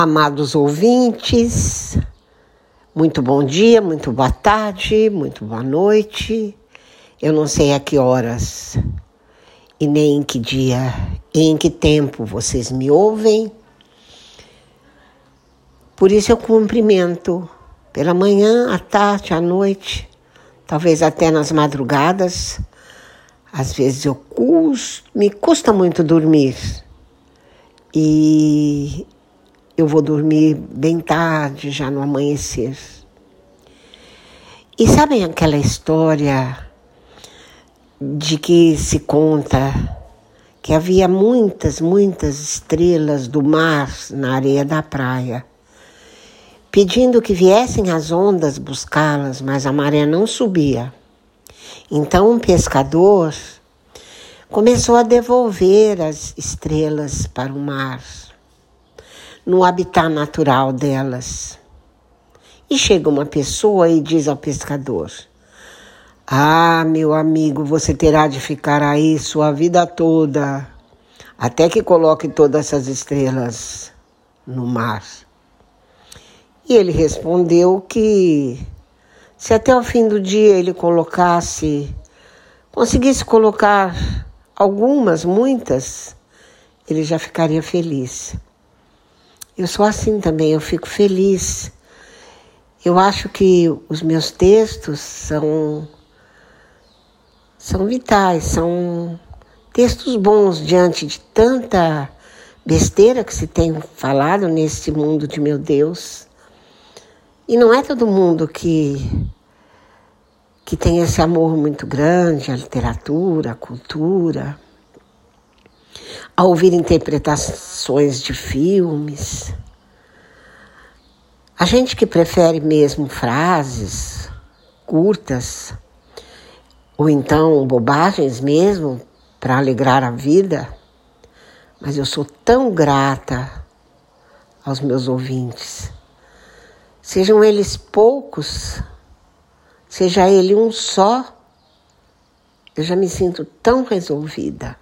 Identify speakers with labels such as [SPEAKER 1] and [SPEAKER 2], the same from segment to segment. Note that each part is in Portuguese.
[SPEAKER 1] Amados ouvintes, muito bom dia, muito boa tarde, muito boa noite. Eu não sei a que horas e nem em que dia e em que tempo vocês me ouvem. Por isso eu cumprimento pela manhã, à tarde, à noite, talvez até nas madrugadas. Às vezes eu custo, me custa muito dormir. E eu vou dormir bem tarde, já no amanhecer. E sabem aquela história de que se conta que havia muitas, muitas estrelas do mar na areia da praia, pedindo que viessem as ondas buscá-las, mas a maré não subia. Então um pescador começou a devolver as estrelas para o mar no habitat natural delas. E chega uma pessoa e diz ao pescador: Ah, meu amigo, você terá de ficar aí sua vida toda, até que coloque todas essas estrelas no mar. E ele respondeu que se até o fim do dia ele colocasse, conseguisse colocar algumas, muitas, ele já ficaria feliz. Eu sou assim também, eu fico feliz. Eu acho que os meus textos são são vitais, são textos bons diante de tanta besteira que se tem falado nesse mundo de meu Deus. E não é todo mundo que que tem esse amor muito grande à literatura, à cultura a ouvir interpretações de filmes. A gente que prefere mesmo frases curtas, ou então bobagens mesmo, para alegrar a vida, mas eu sou tão grata aos meus ouvintes. Sejam eles poucos, seja ele um só, eu já me sinto tão resolvida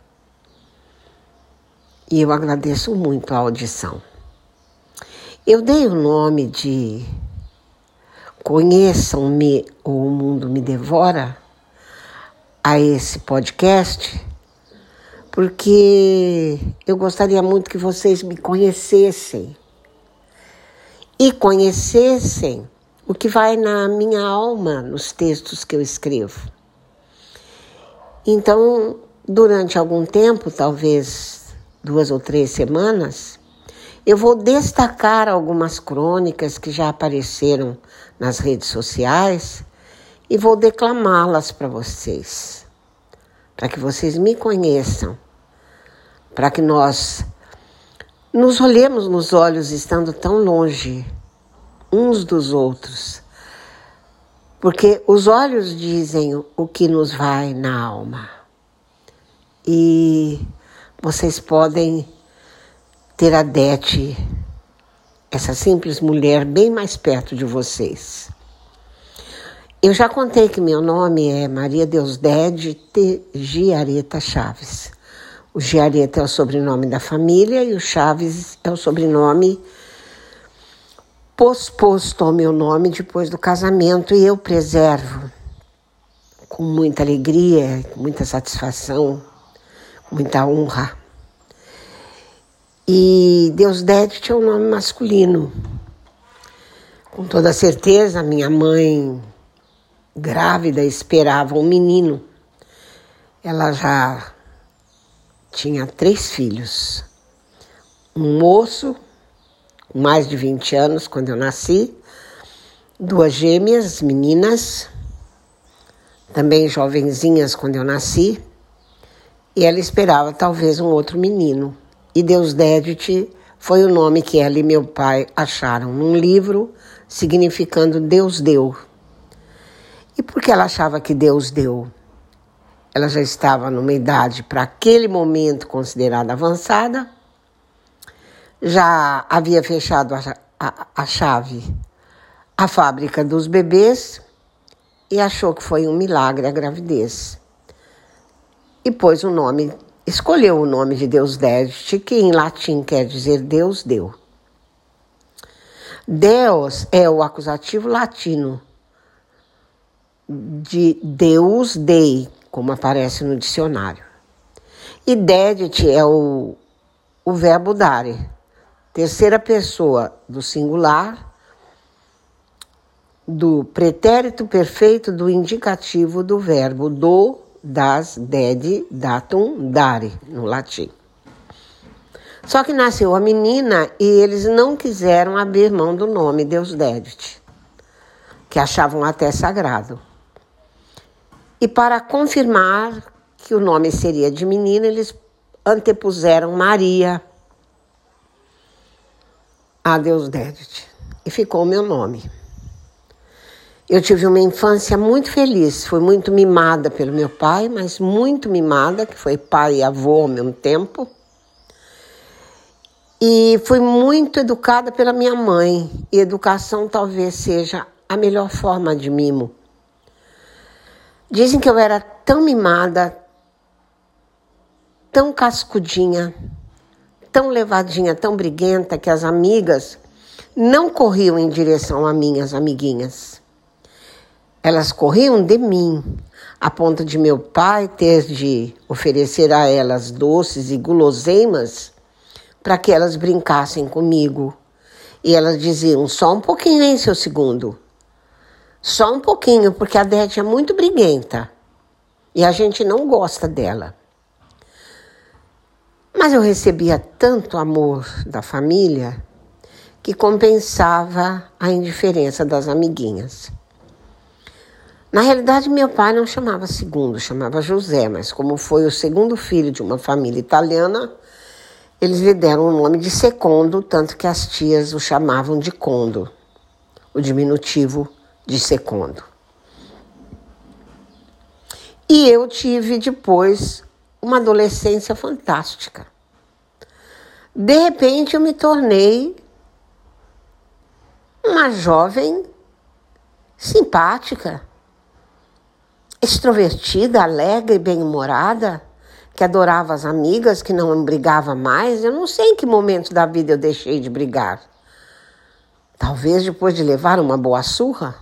[SPEAKER 1] e eu agradeço muito a audição. Eu dei o nome de Conheçam-me ou o Mundo Me Devora a esse podcast, porque eu gostaria muito que vocês me conhecessem e conhecessem o que vai na minha alma nos textos que eu escrevo. Então, durante algum tempo, talvez duas ou três semanas, eu vou destacar algumas crônicas que já apareceram nas redes sociais e vou declamá-las para vocês, para que vocês me conheçam, para que nós nos olhemos nos olhos estando tão longe uns dos outros. Porque os olhos dizem o que nos vai na alma. E vocês podem ter a Dete, essa simples mulher, bem mais perto de vocês. Eu já contei que meu nome é Maria Deusdede Giareta Chaves. O Giareta é o sobrenome da família e o Chaves é o sobrenome posposto ao meu nome depois do casamento e eu preservo com muita alegria, com muita satisfação muita honra. E Deus Dede tinha um nome masculino. Com toda certeza, minha mãe, grávida, esperava um menino. Ela já tinha três filhos. Um moço, com mais de 20 anos, quando eu nasci, duas gêmeas, meninas, também jovenzinhas quando eu nasci, e ela esperava talvez um outro menino. E Deus Dédite foi o nome que ela e meu pai acharam num livro significando Deus deu. E por que ela achava que Deus deu? Ela já estava numa idade para aquele momento considerada avançada, já havia fechado a, a, a chave a fábrica dos bebês e achou que foi um milagre a gravidez e pôs o nome, escolheu o nome de Deus Deste, que em latim quer dizer Deus deu. Deus é o acusativo latino de Deus Dei, como aparece no dicionário. E dedit é o, o verbo dare, terceira pessoa do singular, do pretérito perfeito do indicativo do verbo do, das, ded, datum, dare, no latim. Só que nasceu a menina e eles não quiseram abrir mão do nome Deus Dedit, que achavam até sagrado. E para confirmar que o nome seria de menina, eles antepuseram Maria a Deus Dedit. E ficou o meu nome. Eu tive uma infância muito feliz, fui muito mimada pelo meu pai, mas muito mimada, que foi pai e avô ao mesmo tempo. E fui muito educada pela minha mãe, e educação talvez seja a melhor forma de mimo. Dizem que eu era tão mimada, tão cascudinha, tão levadinha, tão briguenta que as amigas não corriam em direção a minhas amiguinhas. Elas corriam de mim, a ponto de meu pai ter de oferecer a elas doces e guloseimas para que elas brincassem comigo. E elas diziam: só um pouquinho, hein, seu segundo? Só um pouquinho, porque a Dete é muito briguenta e a gente não gosta dela. Mas eu recebia tanto amor da família que compensava a indiferença das amiguinhas. Na realidade, meu pai não chamava segundo, chamava José, mas como foi o segundo filho de uma família italiana, eles lhe deram o nome de Secondo, tanto que as tias o chamavam de Condo, o diminutivo de Secondo. E eu tive depois uma adolescência fantástica. De repente eu me tornei uma jovem simpática, extrovertida, alegre, bem-humorada, que adorava as amigas, que não brigava mais. Eu não sei em que momento da vida eu deixei de brigar. Talvez depois de levar uma boa surra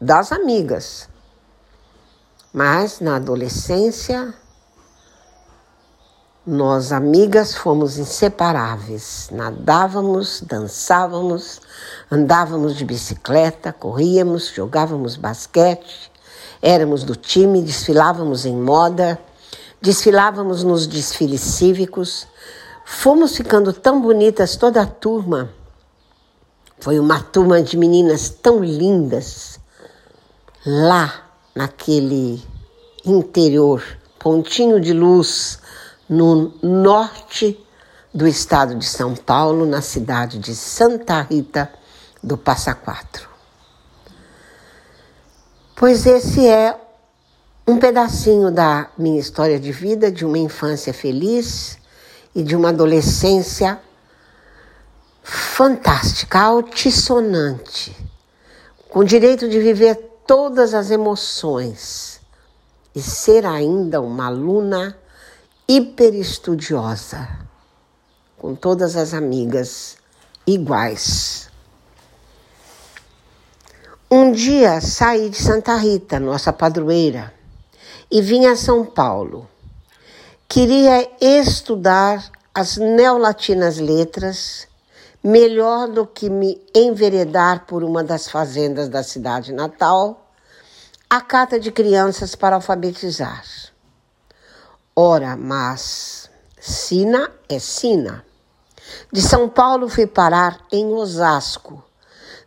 [SPEAKER 1] das amigas. Mas na adolescência, nós amigas fomos inseparáveis. Nadávamos, dançávamos, andávamos de bicicleta, corríamos, jogávamos basquete, éramos do time, desfilávamos em moda, desfilávamos nos desfiles cívicos. Fomos ficando tão bonitas toda a turma. Foi uma turma de meninas tão lindas lá naquele interior, pontinho de luz no norte do estado de São Paulo, na cidade de Santa Rita do Passa Quatro. Pois esse é um pedacinho da minha história de vida, de uma infância feliz e de uma adolescência fantástica, altissonante, com direito de viver todas as emoções e ser ainda uma aluna hiperestudiosa, com todas as amigas iguais. Um dia saí de Santa Rita, nossa padroeira, e vim a São Paulo. Queria estudar as neolatinas letras melhor do que me enveredar por uma das fazendas da cidade natal, a cata de crianças para alfabetizar. Ora, mas Sina é Sina. De São Paulo fui parar em Osasco,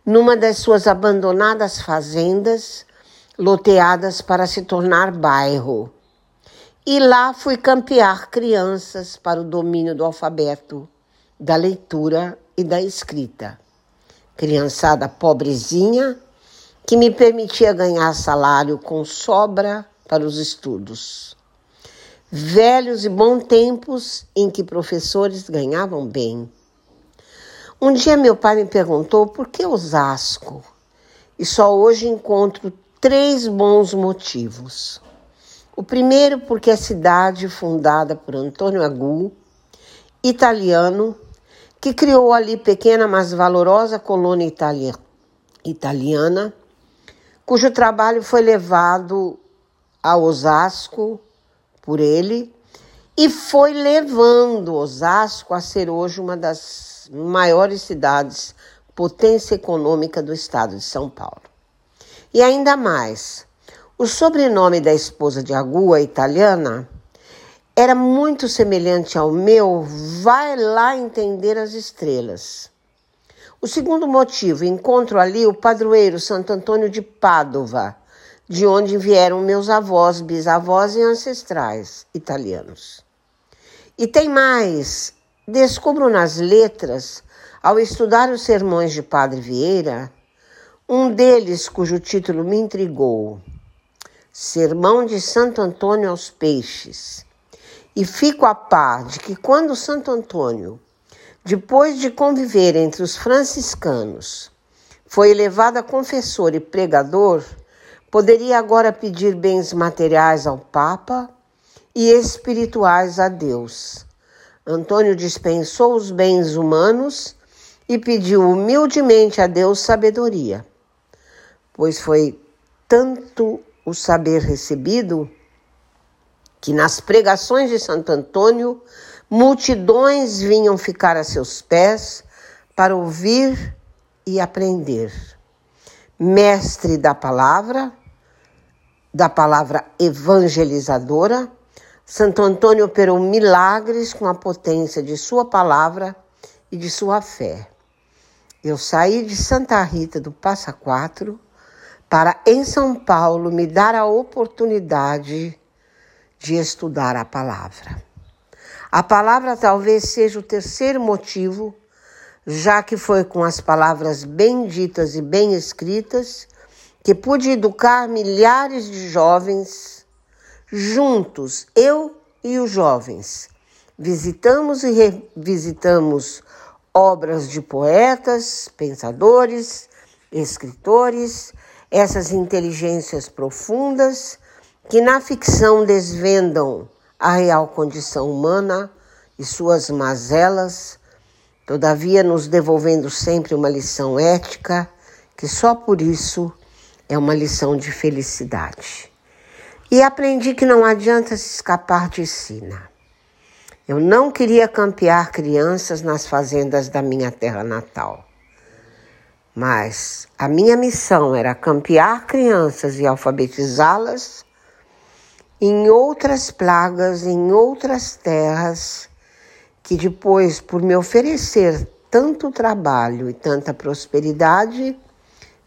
[SPEAKER 1] numa das suas abandonadas fazendas, loteadas para se tornar bairro. E lá fui campear crianças para o domínio do alfabeto, da leitura e da escrita. Criançada pobrezinha que me permitia ganhar salário com sobra para os estudos. Velhos e bons tempos em que professores ganhavam bem. Um dia meu pai me perguntou por que Osasco? E só hoje encontro três bons motivos. O primeiro, porque a cidade fundada por Antônio Agu, italiano, que criou ali pequena, mas valorosa colônia italiana, cujo trabalho foi levado a Osasco por ele e foi levando Osasco a ser hoje uma das maiores cidades, potência econômica do estado de São Paulo. E ainda mais, o sobrenome da esposa de Agua, italiana, era muito semelhante ao meu, vai lá entender as estrelas. O segundo motivo, encontro ali o padroeiro Santo Antônio de Pádua, de onde vieram meus avós, bisavós e ancestrais italianos. E tem mais, descubro nas letras, ao estudar os sermões de Padre Vieira, um deles cujo título me intrigou: Sermão de Santo Antônio aos Peixes e fico a par de que quando Santo Antônio, depois de conviver entre os franciscanos, foi elevado a confessor e pregador, poderia agora pedir bens materiais ao Papa e espirituais a Deus. Antônio dispensou os bens humanos e pediu humildemente a Deus sabedoria, pois foi tanto o saber recebido que nas pregações de Santo Antônio multidões vinham ficar a seus pés para ouvir e aprender. Mestre da palavra, da palavra evangelizadora, Santo Antônio operou milagres com a potência de sua palavra e de sua fé. Eu saí de Santa Rita do Passa Quatro para, em São Paulo, me dar a oportunidade de estudar a palavra. A palavra talvez seja o terceiro motivo, já que foi com as palavras bem ditas e bem escritas que pude educar milhares de jovens juntos, eu e os jovens. Visitamos e revisitamos obras de poetas, pensadores, escritores, essas inteligências profundas que na ficção desvendam a real condição humana e suas mazelas, todavia nos devolvendo sempre uma lição ética que só por isso é uma lição de felicidade. E aprendi que não adianta se escapar de sina. Eu não queria campear crianças nas fazendas da minha terra natal. Mas a minha missão era campear crianças e alfabetizá-las em outras plagas, em outras terras, que depois, por me oferecer tanto trabalho e tanta prosperidade,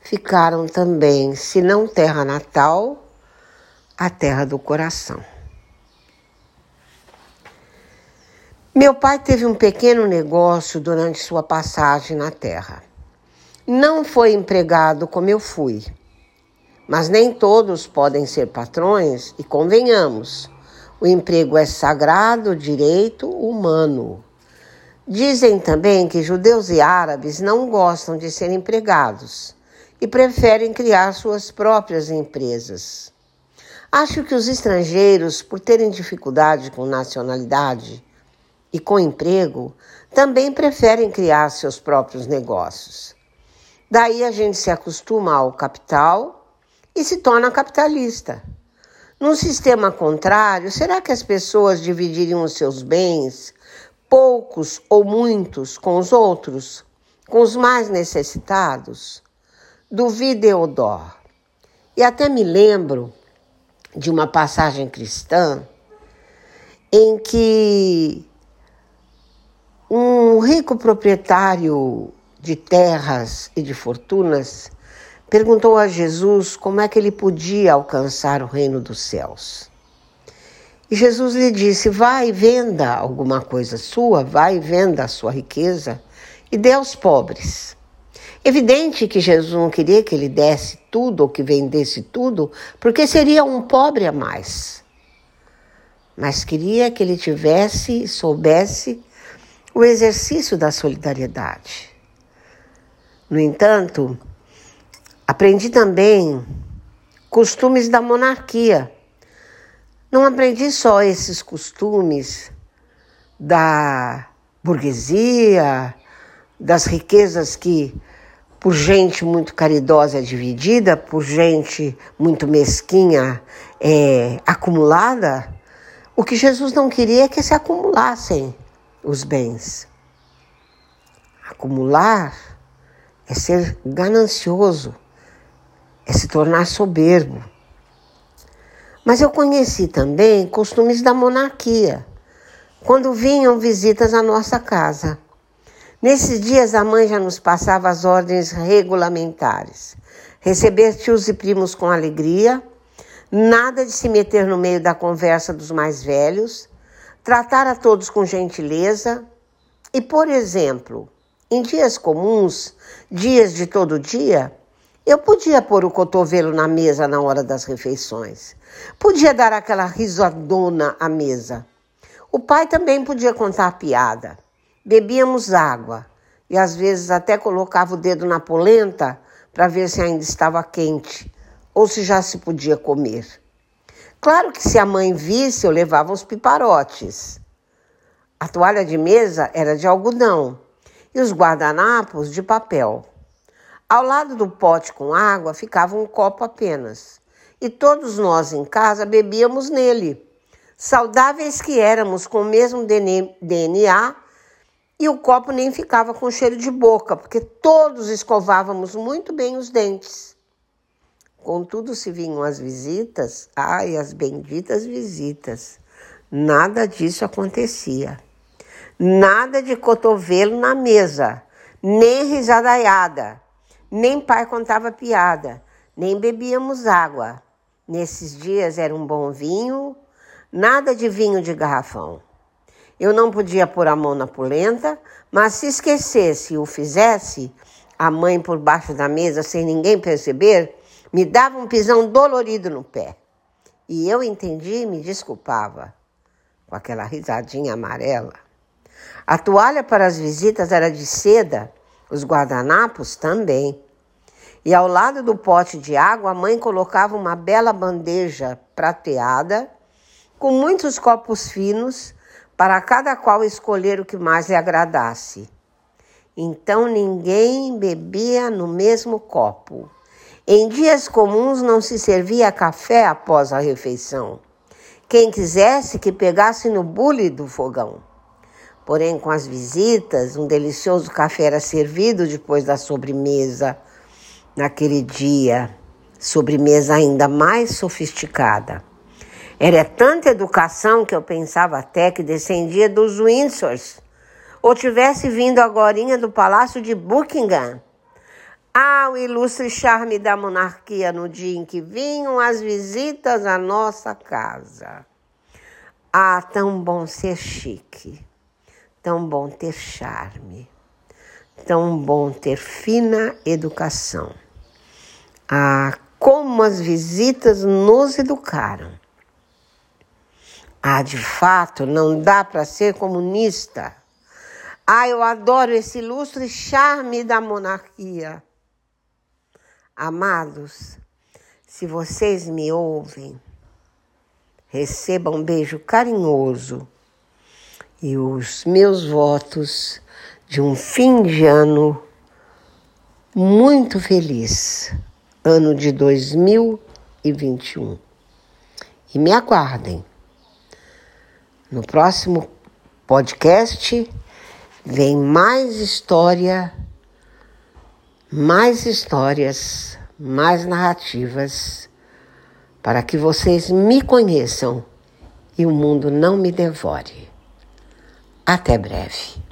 [SPEAKER 1] ficaram também, se não terra natal, a terra do coração. Meu pai teve um pequeno negócio durante sua passagem na terra. Não foi empregado como eu fui mas nem todos podem ser patrões e convenhamos, o emprego é sagrado direito humano. Dizem também que judeus e árabes não gostam de ser empregados e preferem criar suas próprias empresas. Acho que os estrangeiros, por terem dificuldade com nacionalidade e com emprego, também preferem criar seus próprios negócios. Daí a gente se acostuma ao capital e se torna capitalista. Num sistema contrário, será que as pessoas dividiriam os seus bens, poucos ou muitos, com os outros, com os mais necessitados? Duvido Eudor. E até me lembro de uma passagem cristã em que um rico proprietário de terras e de fortunas perguntou a Jesus como é que ele podia alcançar o reino dos céus. E Jesus lhe disse: Vai e venda alguma coisa sua, vai e venda a sua riqueza e dê aos pobres. Evidente que Jesus não queria que ele desse tudo ou que vendesse tudo, porque seria um pobre a mais. Mas queria que ele tivesse soubesse o exercício da solidariedade. No entanto, Aprendi também costumes da monarquia. Não aprendi só esses costumes da burguesia, das riquezas que, por gente muito caridosa, dividida, por gente muito mesquinha, é acumulada. O que Jesus não queria é que se acumulassem os bens. Acumular é ser ganancioso, é se tornar soberbo. Mas eu conheci também costumes da monarquia, quando vinham visitas à nossa casa. Nesses dias a mãe já nos passava as ordens regulamentares. Receber tios e primos com alegria, nada de se meter no meio da conversa dos mais velhos, tratar a todos com gentileza e, por exemplo, em dias comuns, dias de todo dia, eu podia pôr o cotovelo na mesa na hora das refeições. Podia dar aquela risadona à mesa. O pai também podia contar piada. Bebíamos água e às vezes até colocava o dedo na polenta para ver se ainda estava quente ou se já se podia comer. Claro que se a mãe visse, eu levava uns piparotes. A toalha de mesa era de algodão e os guardanapos de papel. Ao lado do pote com água ficava um copo apenas, e todos nós em casa bebíamos nele. Saudáveis que éramos com o mesmo DNA e o copo nem ficava com cheiro de boca, porque todos escovávamos muito bem os dentes. Contudo, se vinham as visitas, ai, as benditas visitas, nada disso acontecia. Nada de cotovelo na mesa, nem risadaiada, nem pai contava piada, nem bebíamos água. Nesses dias era um bom vinho, nada de vinho de garrafão. Eu não podia pôr a mão na polenta, mas se esquecesse e o fizesse, a mãe por baixo da mesa, sem ninguém perceber, me dava um pisão dolorido no pé. E eu entendi e me desculpava, com aquela risadinha amarela. A toalha para as visitas era de seda, os guardanapos também. E ao lado do pote de água, a mãe colocava uma bela bandeja prateada, com muitos copos finos para cada qual escolher o que mais lhe agradasse. Então ninguém bebia no mesmo copo. Em dias comuns não se servia café após a refeição. Quem quisesse que pegasse no bule do fogão. Porém, com as visitas, um delicioso café era servido depois da sobremesa naquele dia, sobremesa ainda mais sofisticada. Era tanta educação que eu pensava até que descendia dos Windsors ou tivesse vindo agora do Palácio de Buckingham. Ah, o ilustre charme da monarquia no dia em que vinham as visitas à nossa casa. Ah, tão bom ser chique, tão bom ter charme, tão bom ter fina educação. Ah, como as visitas nos educaram. Ah, de fato, não dá para ser comunista. Ah, eu adoro esse ilustre charme da monarquia. Amados, se vocês me ouvem, recebam um beijo carinhoso e os meus votos de um fim de ano muito feliz, ano de 2021. E me aguardem. No próximo podcast vem mais história, mais histórias, mais narrativas, para que vocês me conheçam e o mundo não me devore. Até breve.